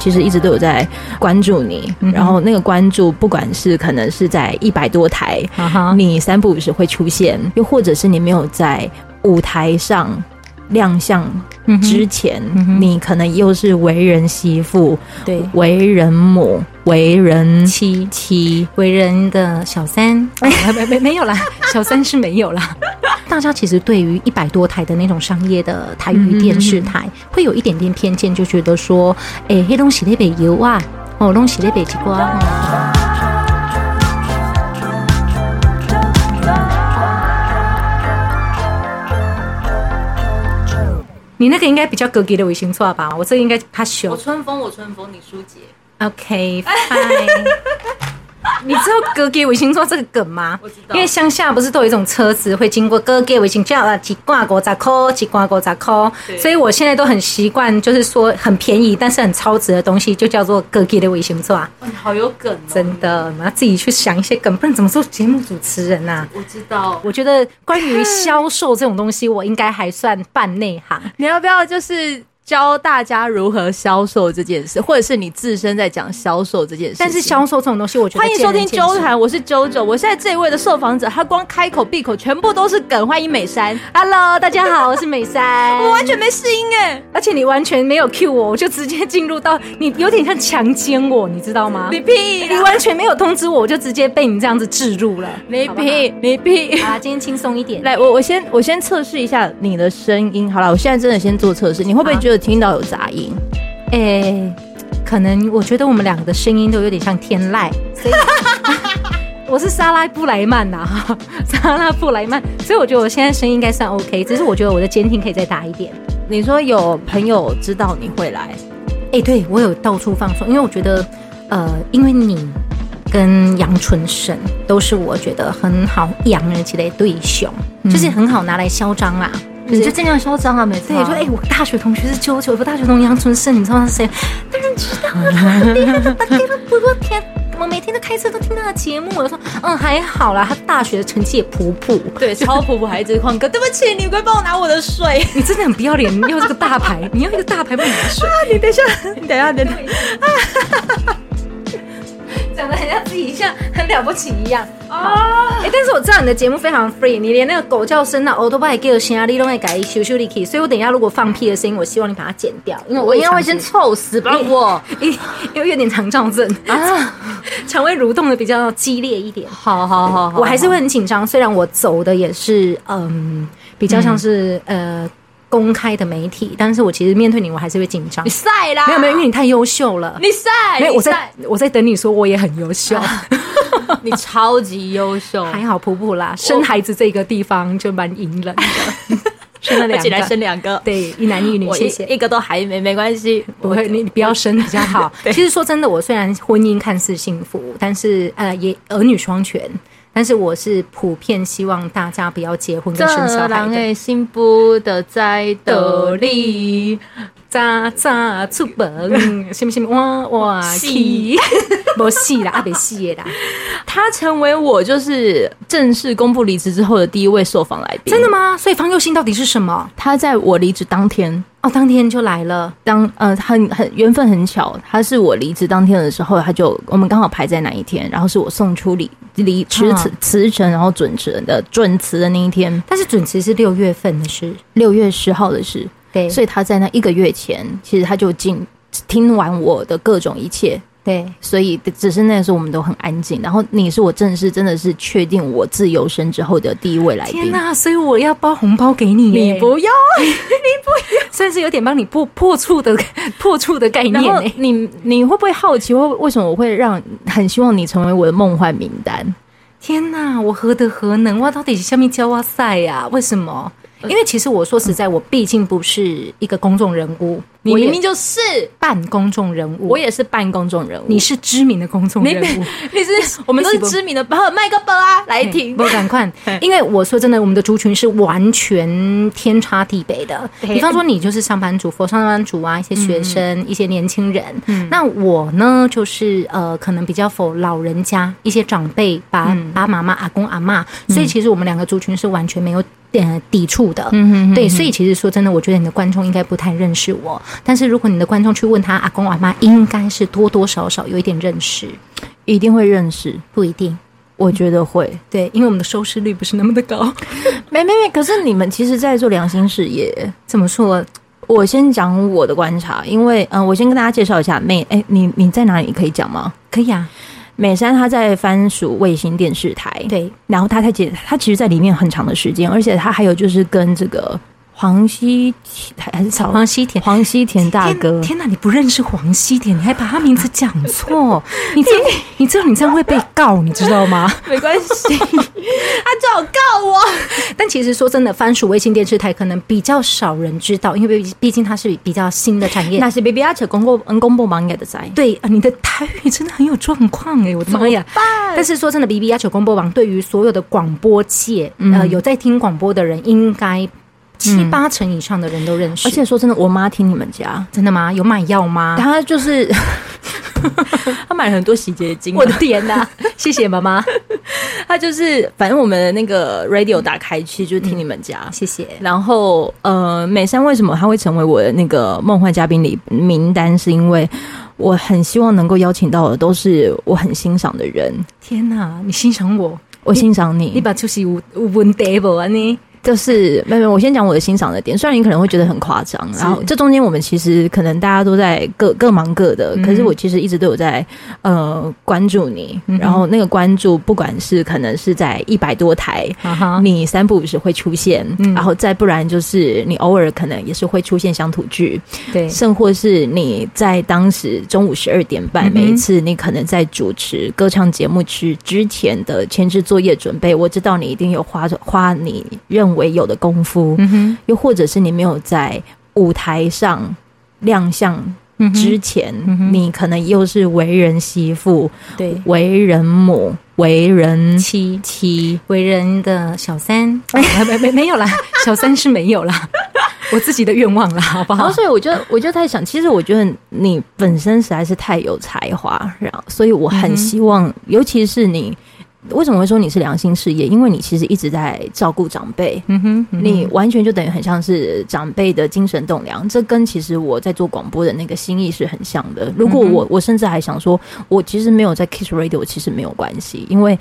其实一直都有在关注你，嗯、然后那个关注，不管是可能是在一百多台，嗯、你三不五时会出现，又或者是你没有在舞台上亮相之前，你可能又是为人媳妇，对，为人母，为人妻。妻，为人的小三，没没没没有啦，小三是没有啦。大家其实对于一百多台的那种商业的台语电视台，嗯、会有一点点偏见，就觉得说，哎、欸，黑东西那边有啊，哦，东西那边几瓜。你那个应该比较高级的微信错吧？我这个应该怕羞。我春风，我春风，你舒洁。OK，fine。你知道哥给卫星座这个梗吗？我知道，因为乡下不是都有一种车子会经过哥给卫星，叫啊几挂国杂扣，几挂国杂扣，所以我现在都很习惯，就是说很便宜但是很超值的东西，就叫做哥给的卫星座。哇，好有梗哦！真的，我们要自己去想一些梗，不然怎么做节目主持人呐？我知道，我觉得关于销售这种东西，我应该还算半内行。你要不要就是？教大家如何销售这件事，或者是你自身在讲销售这件事。但是销售这种东西，我觉得欢迎收听周谈，我是周周。我现在这一位的受访者，他光开口闭口全部都是梗。欢迎美珊，Hello，大家好，我是美珊。我完全没试音哎，而且你完全没有 cue 我，我就直接进入到你，有点像强奸我，你知道吗？你屁！你完全没有通知我，我就直接被你这样子置入了。你屁！你屁！啊，今天轻松一点。来，我我先我先测试一下你的声音。好了，我现在真的先做测试，你会不会觉得听到有杂音？哎、欸，可能我觉得我们两个的声音都有点像天籁，所以 我是莎拉布莱曼呐，莎拉布莱曼，所以我觉得我现在声音应该算 OK，只是我觉得我的监听可以再大一点。你说有朋友知道你会来？哎、欸，对，我有到处放送，因为我觉得，呃，因为你跟杨纯生都是我觉得很好养而且的对象，嗯、就是很好拿来嚣张啦。你就尽量嚣张啊！每次也说，哎、欸，我大学同学是啾啾，我大学同学杨春生，你知道他是谁？当然知道了，他给了我多天，我每天都开车都听他的节目。我说，嗯，还好啦，他大学的成绩也普普，对，超普普，还一直旷课。对不起，你快帮我拿我的水。你真的很不要脸，你要这个大牌，你要一个大牌帮你拿水。啊，你等一下，你等一下，等一下。讲的很像自己像很了不起一样啊！哎、欸，但是我知道你的节目非常 free，你连那个狗叫声啊、欧多拜给的声啊，你都会改修修的 key。所以我等一下如果放屁的声音，我希望你把它剪掉，因为我应该会先臭死，不然我因为有点肠躁症啊，肠胃蠕动的比较激烈一点。好好好，好，我还是会很紧张，虽然我走的也是嗯，比较像是、嗯、呃。公开的媒体，但是我其实面对你，我还是会紧张。你晒啦？没有没有，因为你太优秀了。你晒？没有，我在我在等你说我也很优秀。你超级优秀，还好普普啦。生孩子这个地方就蛮隐忍的，生了两个，起来生两个，对，一男一女。谢谢，一个都还没没关系，不会，你你不要生比较好。其实说真的，我虽然婚姻看似幸福，但是呃，也儿女双全。但是我是普遍希望大家不要结婚跟生小孩的。心不得再得力，咋咋出本，信不信？哇哇戏，没戏啦，阿别戏啦。他成为我就是正式公布离职之后的第一位受访来宾。真的吗？所以方佑兴到底是什么？他在我离职当天。哦，当天就来了。当呃，很很缘分很巧，他是我离职当天的时候，他就我们刚好排在哪一天，然后是我送出离离辞辞辞呈，然后准辞的准辞的那一天。但是准辞是六月份的事，六月十号的事。对，所以他在那一个月前，其实他就进听完我的各种一切。对，所以只是那个时候我们都很安静。然后你是我正式真的是确定我自由身之后的第一位来宾。天哪！所以我要包红包给你，你不要，你不要，算是有点帮你破破处的破处的概念。你你会不会好奇，为为什么我会让很希望你成为我的梦幻名单？天哪！我何德何能？我到底是下面教哇塞呀？为什么？因为其实我说实在，我毕竟不是一个公众人物，你明明就是半公众人物，我也是半公众人物，你是知名的公众人物，你 是我们都是知名的，把麦克伯啊来听，不赶快，因为我说真的，我们的族群是完全天差地别的。比方说，你就是上班族，佛上班族啊，一些学生，一些年轻人，那我呢，就是呃，可能比较否老人家，一些长辈，爸爸妈妈、阿公阿妈，所以其实我们两个族群是完全没有。点抵触的。嗯哼，对，所以其实说真的，我觉得你的观众应该不太认识我。但是如果你的观众去问他阿公阿妈，应该是多多少少有一点认识，一定会认识，不一定。我觉得会，对，因为我们的收视率不是那么的高。没没没，可是你们其实在做良心事业，怎么说？我先讲我的观察，因为嗯、呃，我先跟大家介绍一下美，哎，你你在哪里可以讲吗？可以啊，美山他在番薯卫星电视台，对，然后他在接，他其实在里面很长的时间，而且他还有就是跟这个。黄西田还是草黄西田？黄西田大哥，天哪！你不认识黄西田，你还把他名字讲错，你知你知道你这样会被告，你知道吗？没关系，他最好告我。但其实说真的，番薯卫星电视台可能比较少人知道，因为毕竟它是比较新的产业。那是 BB 阿扯公布嗯公布网页的在。对啊，你的台语真的很有状况哎，我的妈呀！但是说真的，BB 阿扯公布网对于所有的广播界，嗯、呃，有在听广播的人应该。七八成以上的人都认识，而且说真的，我妈听你们家，真的吗？有买药吗？她就是，她买了很多洗洁精。我的天哪！谢谢妈妈。她就是，反正我们的那个 radio 打开去就是听你们家。谢谢。然后，呃，美山为什么她会成为我的那个梦幻嘉宾里名单？是因为我很希望能够邀请到的都是我很欣赏的人。天哪！你欣赏我，我欣赏你。你把出席无无问题不啊你？就是妹妹，我先讲我的欣赏的点。虽然你可能会觉得很夸张，然后这中间我们其实可能大家都在各各忙各的，可是我其实一直都有在呃关注你。然后那个关注，不管是可能是在一百多台，你三不五时会出现，然后再不然就是你偶尔可能也是会出现乡土剧，对，甚或是你在当时中午十二点半，每一次你可能在主持歌唱节目之之前的前置作业准备，我知道你一定有花花你认为有的功夫，嗯，又或者是你没有在舞台上亮相之前，你可能又是为人媳妇，对，为人母，为人妻。妻，为人的小三，没没没有啦，小三是没有啦，我自己的愿望啦，好不好？然后所以我就我就在想，其实我觉得你本身实在是太有才华，然后所以我很希望，嗯、尤其是你。为什么会说你是良心事业？因为你其实一直在照顾长辈，嗯哼，嗯哼，你完全就等于很像是长辈的精神栋梁。这跟其实我在做广播的那个心意是很像的。如果我我甚至还想说，我其实没有在 Kiss Radio，其实没有关系，因为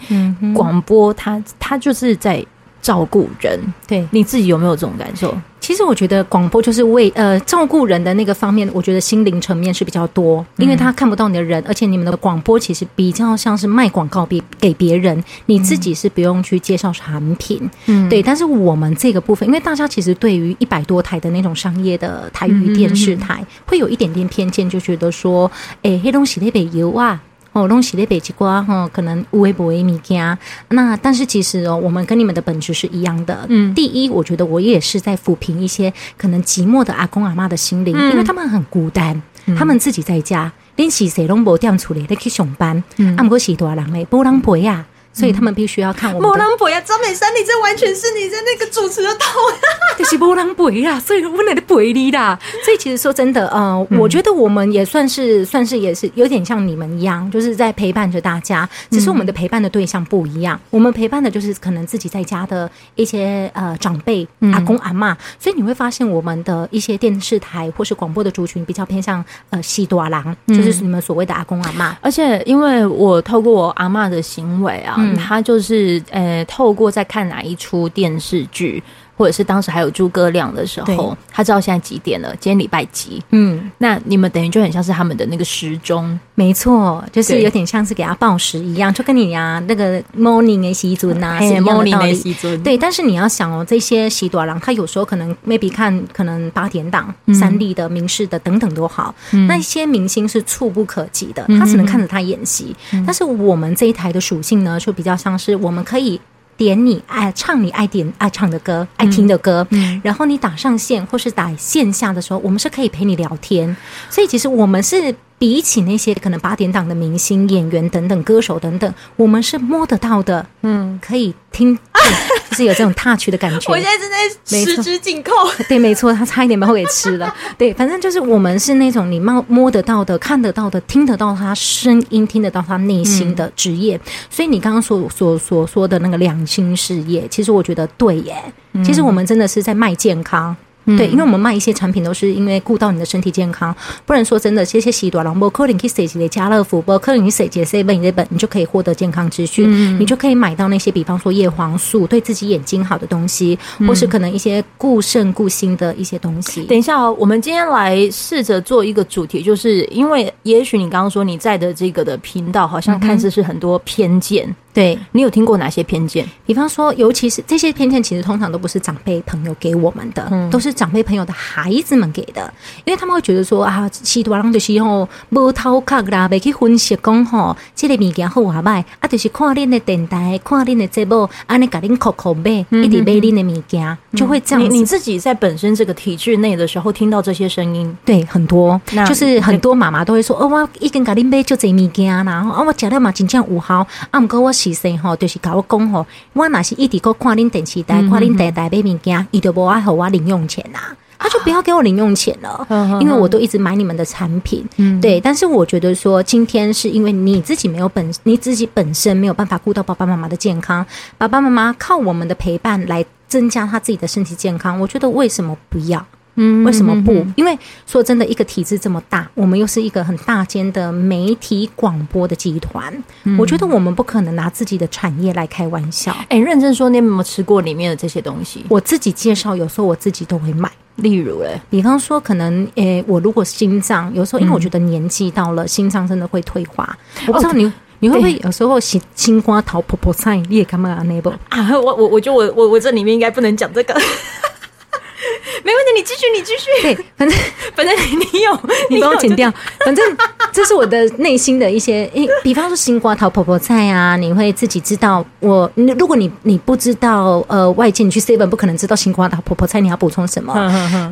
广播它它就是在照顾人。对，你自己有没有这种感受？其实我觉得广播就是为呃照顾人的那个方面，我觉得心灵层面是比较多，因为他看不到你的人，而且你们的广播其实比较像是卖广告，给给别人，你自己是不用去介绍产品，嗯，对。但是我们这个部分，因为大家其实对于一百多台的那种商业的台语电视台，会有一点点偏见，就觉得说，哎，黑东西那边有啊。哦，拢是咧北极瓜哈，可能无微不微米家。那但是其实哦，我们跟你们的本质是一样的。嗯，第一，我觉得我也是在抚平一些可能寂寞的阿公阿妈的心灵，嗯、因为他们很孤单，嗯、他们自己在家，连洗谁拢无点处理，得去上班。嗯，阿姆哥洗多人嘞，无人陪呀。所以他们必须要看我们。莫浪博呀，张美山，你这完全是你在那个主持的头。这是莫浪博呀，所以我来的陪你啦。所以其实说真的，呃，我觉得我们也算是算是也是有点像你们一样，就是在陪伴着大家。只是我们的陪伴的对象不一样，我们陪伴的就是可能自己在家的一些呃长辈、阿公阿嬷。所以你会发现，我们的一些电视台或是广播的族群比较偏向呃西多郎，就是你们所谓的阿公阿嬷。而且因为我透过我阿嬷的行为啊。他就是呃，透过在看哪一出电视剧。或者是当时还有诸葛亮的时候，他知道现在几点了，今天礼拜几？嗯，那你们等于就很像是他们的那个时钟，没错，就是有点像是给他报时一样，就跟你啊那个 morning 的时钟啊是一样的。Morning 对，但是你要想哦，这些时大人他有时候可能 maybe 看可能八点档、嗯、三立的、民视的等等都好，嗯、那些明星是触不可及的，他只能看着他演戏。嗯、但是我们这一台的属性呢，就比较像是我们可以。点你爱唱你爱点爱唱的歌，爱听的歌，嗯，然后你打上线或是打线下的时候，我们是可以陪你聊天。所以其实我们是比起那些可能八点档的明星、演员等等、歌手等等，我们是摸得到的，嗯，可以听，就是有这种 touch 的感觉。我现在正在十指紧扣，对，没错，他差一点把我给吃了。对，反正就是我们是那种你摸摸得到的、看得到的、听得到他声音、听得到他内心的职业。嗯、所以你刚刚所所所说的那个良心事业，其实我觉得对耶。其实我们真的是在卖健康。对，因为我们卖一些产品都是因为顾到你的身体健康，不然说真的，这些西多郎、博克林、去设计的家乐福、波克林、去设计 seven 这本，你就可以获得健康资讯，嗯、你就可以买到那些比方说叶黄素，对自己眼睛好的东西，或是可能一些固肾固心的一些东西。等一下哦，我们今天来试着做一个主题，就是因为也许你刚刚说你在的这个的频道，好像看似是很多偏见。嗯对，你有听过哪些偏见？比方说，尤其是这些偏见，其实通常都不是长辈朋友给我们的，嗯、都是长辈朋友的孩子们给的，因为他们会觉得说啊，西多人就是吼无头壳啦，别去分析讲吼，这个物件好还歹，啊，就是看恁的电台，看恁的节目，安尼甲恁口口买，一直买恁的物件，就会这样子。你，你自己在本身这个体制内的时候，听到这些声音，对，很多，就是很多妈妈都会说，哦，我已经甲恁买就这物件啦，啊，我食了嘛真正有效，啊，毋过我。其实吼，就是甲我讲吼，我若是一直搁看恁电视台，看恁台台买物件，伊就无爱互我零用钱呐，他就不要给我零用钱了，因为我都一直买你们的产品，对。但是我觉得说，今天是因为你自己没有本，你自己本身没有办法顾到爸爸妈妈的健康，爸爸妈妈靠我们的陪伴来增加他自己的身体健康，我觉得为什么不要？嗯，为什么不？因为说真的，一个体制这么大，我们又是一个很大间的媒体广播的集团，嗯、我觉得我们不可能拿自己的产业来开玩笑。哎、欸，认真说，你有没有吃过里面的这些东西？我自己介绍，有时候我自己都会买。例如，哎，比方说，可能，诶、欸，我如果心脏有时候，因为我觉得年纪到了，心脏真的会退化。嗯、我不知道你、哦、你会不会有时候青青瓜桃婆婆菜，你也干嘛啊？那不啊？我我我觉得我我我这里面应该不能讲这个。没问题，你继续，你继续。对，反正 反正你有，你帮我剪掉。反正 这是我的内心的一些，诶，比方说新瓜桃婆婆菜啊，你会自己知道。我，如果你你不知道，呃，外界你去 seven 不可能知道新瓜桃婆婆菜你要补充什么。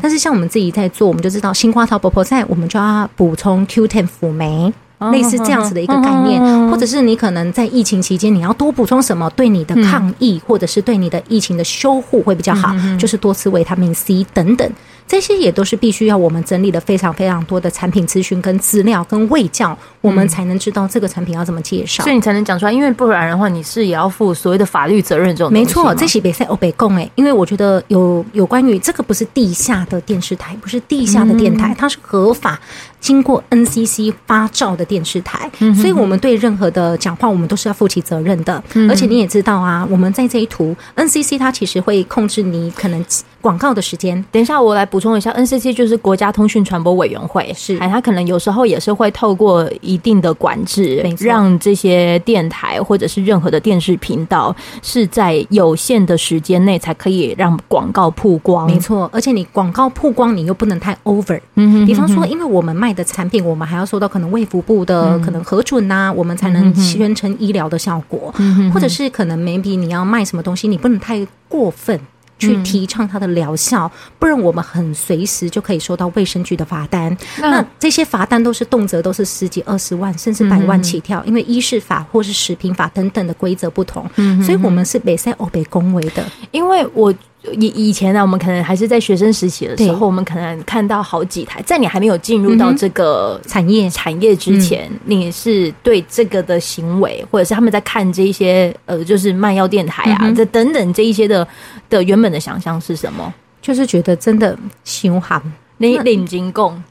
但是像我们自己在做，我们就知道新瓜桃婆婆菜，我们就要补充 Q10 辅酶。类似这样子的一个概念，或者是你可能在疫情期间，你要多补充什么，对你的抗疫或者是对你的疫情的修护会比较好，就是多吃维他命 C 等等。这些也都是必须要我们整理的非常非常多的产品资讯跟资料跟卫教，我们才能知道这个产品要怎么介绍，所以你才能讲出来。因为不然的话，你是也要负所谓的法律责任这种。没错，这些比赛欧北共诶，因为我觉得有有关于这个不是地下的电视台，不是地下的电台，它是合法经过 NCC 发照的电视台，所以我们对任何的讲话，我们都是要负起责任的。而且你也知道啊，我们在这一图 NCC 它其实会控制你可能广告的时间。等一下，我来补。充一下，NCC 就是国家通讯传播委员会，是，哎，他可能有时候也是会透过一定的管制，让这些电台或者是任何的电视频道是在有限的时间内才可以让广告曝光，没错。而且你广告曝光，你又不能太 over，嗯哼哼哼，比方说，因为我们卖的产品，我们还要受到可能卫福部的可能核准呐、我们才能宣称医疗的效果，嗯、哼哼或者是可能 maybe 你要卖什么东西，你不能太过分。去提倡它的疗效，不然我们很随时就可以收到卫生局的罚单。那，那这些罚单都是动辄都是十几二十万，甚至百万起跳，嗯、因为医事法或是食品法等等的规则不同，嗯、所以我们是北塞欧北恭维的。因为我。以以前呢，我们可能还是在学生时期的时候，我们可能看到好几台。在你还没有进入到这个产业产业之前，嗯、你是对这个的行为，或者是他们在看这一些呃，就是卖药电台啊，这、嗯、等等这一些的的原本的想象是什么？就是觉得真的凶悍，你领金贡。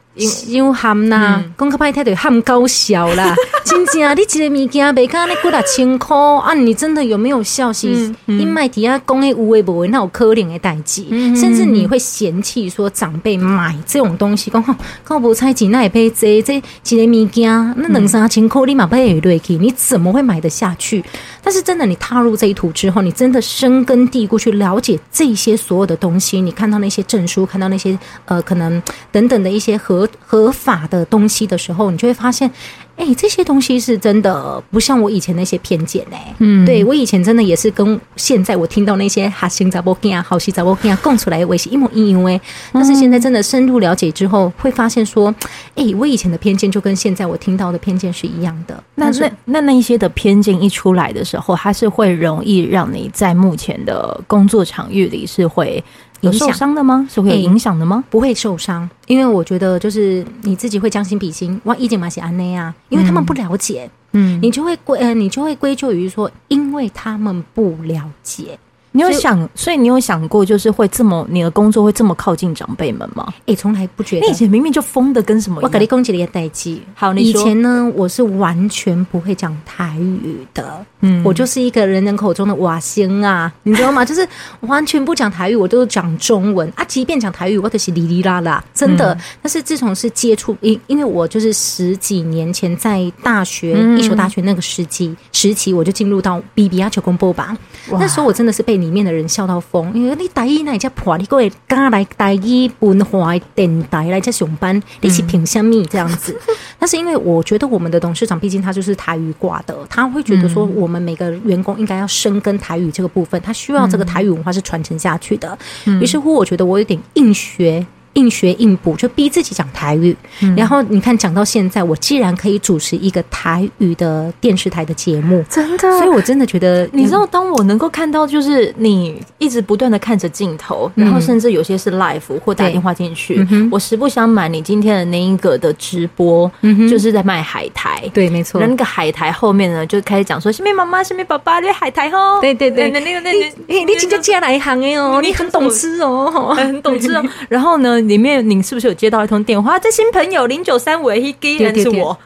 又喊呐，讲较歹听就喊搞笑啦。真正你一个物件卖卡那几啊千箍啊，你真的有没有效？是因卖底下讲诶有诶无诶，那有可能诶代志。甚至你会嫌弃说长辈买这种东西，讲吼靠无菜钱那也配这这一个物件，那两三千箍你嘛不会落去，你怎么会买得下去？但是真的，你踏入这一途之后，你真的深根蒂固去了解这些所有的东西，你看到那些证书，看到那些呃可能等等的一些合。合法的东西的时候，你就会发现，哎，这些东西是真的不像我以前那些偏见哎。嗯，对我以前真的也是跟现在我听到那些哈星杂波啊、好西杂波啊供出来的微信一模一样哎。但是现在真的深入了解之后，会发现说，哎，我以前的偏见就跟现在我听到的偏见是一样的。那那那那一些的偏见一出来的时候，它是会容易让你在目前的工作场域里是会。有受伤的吗？是会有影响的吗？不会受伤，因为我觉得就是你自己会将心比心。哇，意见嘛是安内啊，因为他们不了解，嗯，你就会归呃，你就会归咎于说，因为他们不了解。你有想，所以你有想过，就是会这么你的工作会这么靠近长辈们吗？哎，从来不觉得。你以前明明就疯的跟什么？我给你攻击了一个代际。好，以前呢，我是完全不会讲台语的。嗯，我就是一个人人口中的瓦星啊，你知道吗？就是完全不讲台语，我都讲中文啊。即便讲台语，我都是哩哩啦啦，真的。但是自从是接触，因因为我就是十几年前在大学一所大学那个时期时期，我就进入到 B B 啊求公播吧。那时候我真的是被你。里面的人笑到疯，因为你台语那家破，你各位刚来台语文化电台来家上班，你是凭什么这样子？但是因为我觉得我们的董事长毕竟他就是台语挂的，他会觉得说我们每个员工应该要深耕台语这个部分，他需要这个台语文化是传承下去的。于是乎，我觉得我有点硬学。硬学硬补，就逼自己讲台语。嗯、然后你看，讲到现在，我既然可以主持一个台语的电视台的节目，真的，所以我真的觉得，你知道，当我能够看到，就是你一直不断的看着镜头，嗯、然后甚至有些是 live 或打电话进去，嗯、我实不相瞒，你今天的那一个的直播，就是在卖海苔。对，没错。那个海苔后面呢，就开始讲说：“是咪妈妈，是咪爸爸，那海苔哦。”对对对，那那个那你你今天进来一行哎哦，你很懂吃哦，很懂吃哦。然后呢？里面您是不是有接到一通电话？这新朋友零九三五一，G 人是我，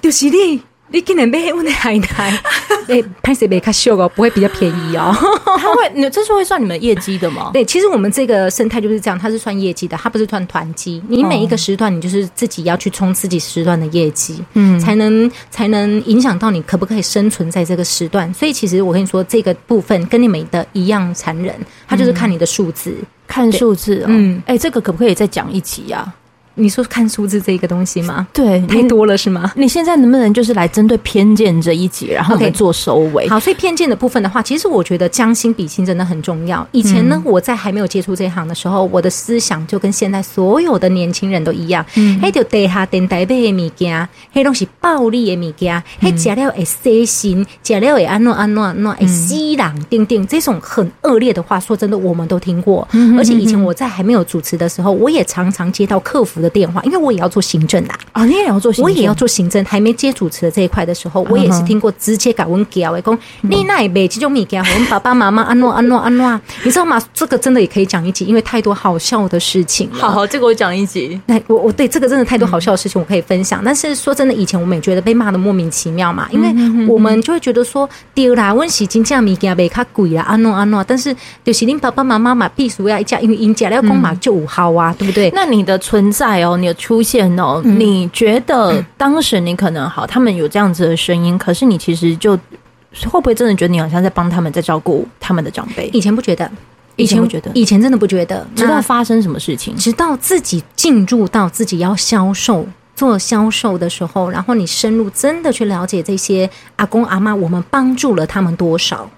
就是你。你今年买我的海苔，哎，拍谁没看秀哦，不会比较便宜哦。他会，你这是会算你们业绩的吗？对，其实我们这个生态就是这样，它是算业绩的，它不是算团绩。你每一个时段，你就是自己要去冲自己时段的业绩，嗯，才能才能影响到你可不可以生存在这个时段。所以其实我跟你说，这个部分跟你们的一样残忍，它就是看你的数字，看数字。嗯，哎，这个可不可以再讲一集呀？你说看数字这个东西吗？对，太多了是吗？你现在能不能就是来针对偏见这一集，然后来做收尾？Okay. 好，所以偏见的部分的话，其实我觉得将心比心真的很重要。以前呢，嗯、我在还没有接触这一行的时候，我的思想就跟现在所有的年轻人都一样。嗯，迄就地下电台买的物件，迄东西暴力的物件，迄食了会伤心，食了会安诺安诺安诺会死人，定定这种很恶劣的话，说真的，我们都听过。嗯、而且以前我在还没有主持的时候，我也常常接到客服的电话，因为我也要做行政的啊，你也要做，我也要做行政。还没接主持的这一块的时候，我也是听过直接改问给我讲，你那边这种米给我们爸爸妈妈安诺安诺安诺，你知道吗？这个真的也可以讲一集，因为太多好笑的事情。好好，这个我讲一集。那我我对这个真的太多好笑的事情，我可以分享。但是说真的，以前我们也觉得被骂的莫名其妙嘛，因为我们就会觉得说，丢啦，温习金价米给别卡贵啦，安诺安诺。但是就是你爸爸妈妈嘛，必须要一家，因为因家要供嘛就五号啊，对不对？那你的存在哦，你的出现哦，你觉得当时你可能好，他们有这样子的声音，可是你其实就会不会真的觉得你好像在帮他们，在照顾他们的长辈？以前不觉得，以前不觉得，以前真的不觉得，直到发生什么事情，直到自己进入到自己要销售做销售的时候，然后你深入真的去了解这些阿公阿妈，我们帮助了他们多少，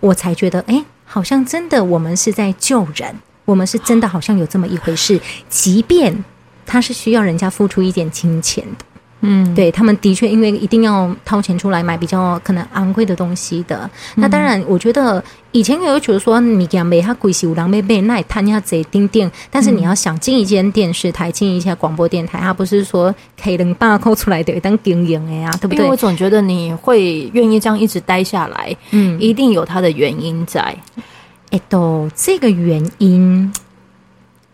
我才觉得，哎，好像真的我们是在救人，我们是真的好像有这么一回事，即便。他是需要人家付出一点金钱的，嗯，对，他们的确因为一定要掏钱出来买比较可能昂贵的东西的。嗯、那当然，我觉得以前也有觉得说你给他买他贵些五郎妹妹，那也贪下贼丁丁。但是你要想进一间电视台，进一下广播电台，他不是说可以能把抠出来的当经营的呀，对不对？因为我总觉得你会愿意这样一直待下来，嗯，一定有他的原因在。哎，都这个原因。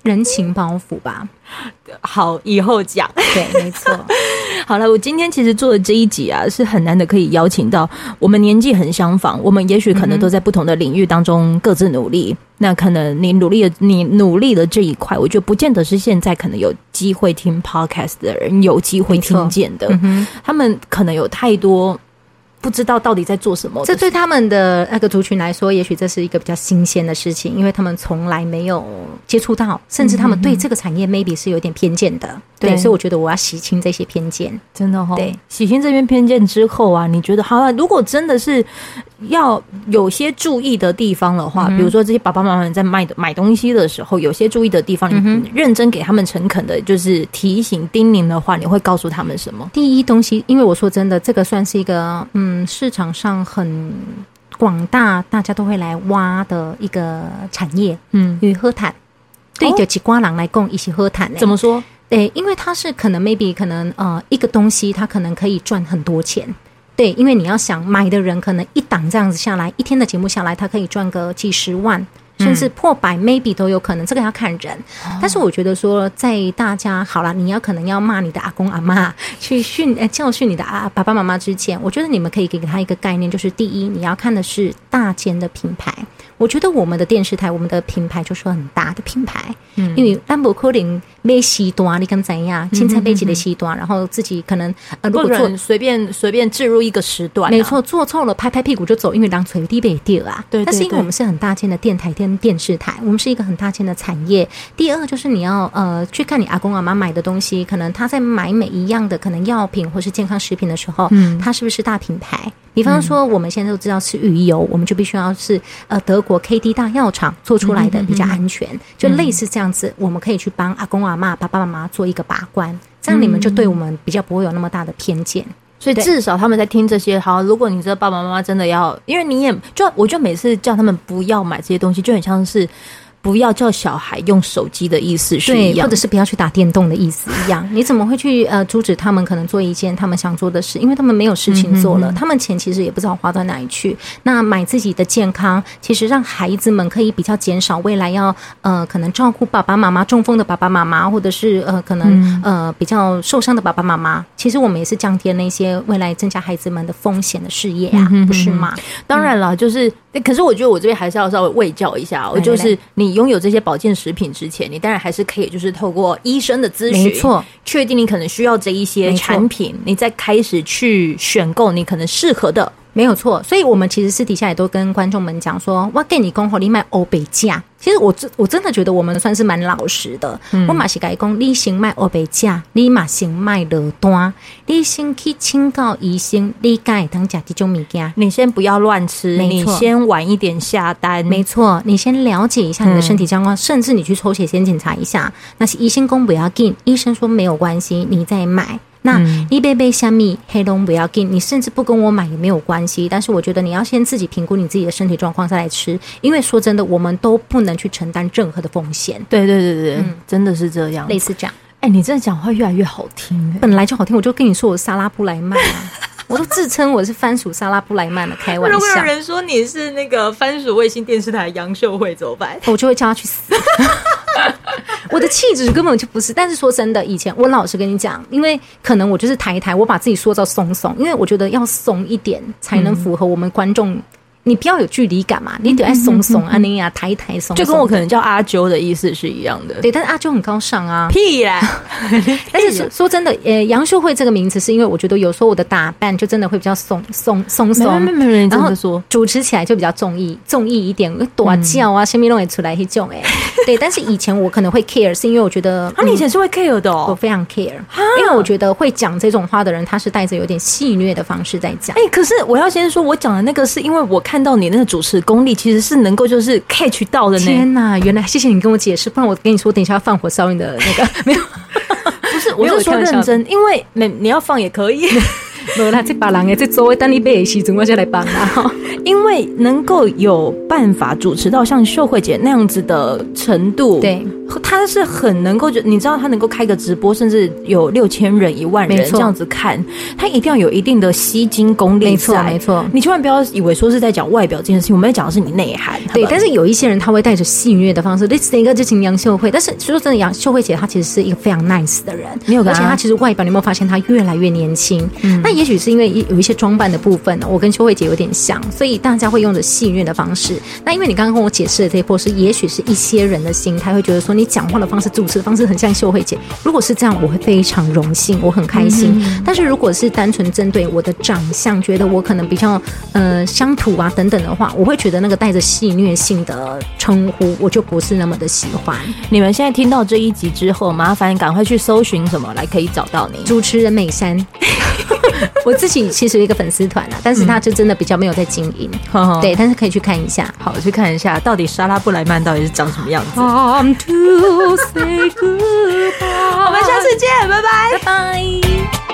人情包袱吧，好，以后讲。对，没错。好了，我今天其实做的这一集啊，是很难得可以邀请到我们年纪很相仿，我们也许可能都在不同的领域当中各自努力。嗯、那可能你努力的，你努力的这一块，我觉得不见得是现在可能有机会听 podcast 的人有机会听见的。嗯、他们可能有太多。不知道到底在做什么。这对他们的那个族群来说，也许这是一个比较新鲜的事情，因为他们从来没有接触到，甚至他们对这个产业 maybe 是有点偏见的。对，对，所以我觉得我要洗清这些偏见，真的哈、哦。对，洗清这边偏见之后啊，你觉得好了？如果真的是要有些注意的地方的话，嗯、比如说这些爸爸妈妈在卖的买东西的时候，有些注意的地方，嗯、你认真给他们诚恳的，就是提醒叮咛的话，你会告诉他们什么？第一东西，因为我说真的，这个算是一个嗯，市场上很广大，大家都会来挖的一个产业。嗯，与喝毯，对，就几瓜郎来共一起喝谈。怎么说？对，因为它是可能 maybe 可能呃一个东西，它可能可以赚很多钱。对，因为你要想买的人，可能一档这样子下来，一天的节目下来，他可以赚个几十万。甚至破百，maybe 都有可能，这个要看人。嗯、但是我觉得说，在大家好了，你要可能要骂你的阿公阿妈，去训呃教训你的啊爸爸妈妈之前，我觉得你们可以给他一个概念，就是第一，你要看的是大间的品牌。我觉得我们的电视台，我们的品牌就是很大的品牌，嗯，因为兰博科林买西端，你敢怎样？青菜背起的西端，然后自己可能呃，如果做随便随便置入一个时段，没错，做错了拍拍屁股就走，因为当垂地被掉啊。对，但是因为我们是很大件的电台电电视台，我们是一个很大件的产业。第二就是你要呃去看你阿公阿妈买的东西，可能他在买每一样的可能药品或是健康食品的时候，嗯，他是不是大品牌？比方说，我们现在都知道吃鱼油，我们就必须要是呃德国 KD 大药厂做出来的比较安全，就类似这样子，我们可以去帮阿公阿嬷、爸爸妈妈做一个把关，这样你们就对我们比较不会有那么大的偏见。所以至少他们在听这些。好，如果你这爸爸妈妈真的要，因为你也就我就每次叫他们不要买这些东西，就很像是。不要叫小孩用手机的意思是一样，对，或者是不要去打电动的意思一样。你怎么会去呃阻止他们可能做一件他们想做的事？因为他们没有事情做了，嗯、哼哼他们钱其实也不知道花到哪里去。那买自己的健康，其实让孩子们可以比较减少未来要呃可能照顾爸爸妈妈中风的爸爸妈妈，或者是呃可能、嗯、呃比较受伤的爸爸妈妈。其实我们也是降低那些未来增加孩子们的风险的事业啊，不是吗？当然了，就是。可是我觉得我这边还是要稍微喂教一下，我就是你拥有这些保健食品之前，你当然还是可以就是透过医生的咨询，没错，确定你可能需要这一些产品，你再开始去选购你可能适合的。没有错，所以我们其实私底下也都跟观众们讲说，我给你供货，你卖欧北价。其实我真我真的觉得我们算是蛮老实的。嗯、我马是改讲，你先卖欧北价，你马先卖乐端，你先去请教医生，你该当家这种物件，你先不要乱吃，你先晚一点下单。没错，你先了解一下你的身体状况，嗯、甚至你去抽血先检查一下。那是医生讲不要紧，医生说没有关系，你再买。那一杯杯香米黑龙不要给你，甚至不跟我买也没有关系。但是我觉得你要先自己评估你自己的身体状况再来吃，因为说真的，我们都不能去承担任何的风险。对对对对，嗯，真的是这样，类似这样。哎，你真的讲话越来越好听，欸，本来就好听，我就跟你说我是沙拉布莱曼啊，我都自称我是番薯沙拉布莱曼的，开玩笑。如果有人说你是那个番薯卫星电视台杨秀慧怎么办？我就会叫他去死。我的气质根本就不是，但是说真的，以前我老实跟你讲，因为可能我就是抬一抬，我把自己塑造松松，因为我觉得要松一点才能符合我们观众。你不要有距离感嘛，你得爱松松啊，你呀抬一抬松，就跟我可能叫阿啾的意思是一样的。对，但是阿啾很高尚啊，屁啦！但是说说真的，呃，杨秀慧这个名字是因为我觉得有时候我的打扮就真的会比较松松松松，没没人这么说，主持起来就比较综艺综艺一点，多叫啊，什么弄也出来一种哎。对，但是以前我可能会 care，是因为我觉得啊，你以前是会 care 的，哦，我非常 care，因为我觉得会讲这种话的人，他是带着有点戏谑的方式在讲。哎，可是我要先说，我讲的那个是因为我看到你那个主持。功力其实是能够就是 catch 到的。天哪，原来谢谢你跟我解释，不然我跟你说，等一下要放火烧你的那个没有，不是，我是说认真，因为你你要放也可以。没有啦，这把人诶，这座位等你背戏，怎么就来帮啊？因为能够有办法主持到像秀慧姐那样子的程度，对，她是很能够就你知道，她能够开个直播，甚至有六千人、一万人这样子看，她一定要有一定的吸睛功力。没错，没错，你千万不要以为说是在讲外表这件事情，我们在讲的是你内涵。对，但是有一些人他会带着戏谑的方式，This 一个就请杨秀慧，但是说真的，杨秀慧姐她其实是一个非常 nice 的人，没有，而且她其实外表你有没有发现她越来越年轻？嗯，那。也许是因为有一些装扮的部分呢，我跟秀慧姐有点像，所以大家会用着戏谑的方式。那因为你刚刚跟我解释的这一波是，也许是一些人的心态会觉得说，你讲话的方式、主持的方式很像秀慧姐。如果是这样，我会非常荣幸，我很开心。嗯、但是如果是单纯针对我的长相，觉得我可能比较呃乡土啊等等的话，我会觉得那个带着戏谑性的称呼，我就不是那么的喜欢。你们现在听到这一集之后，麻烦赶快去搜寻什么来可以找到你。主持人美山，我自己其实有一个粉丝团啊，但是他就真的比较没有在经营，嗯、对，但是可以去看一下，好，去看一下到底莎拉布莱曼到底是长什么样子。I'm to say goodbye 我们下次见，拜拜，拜拜。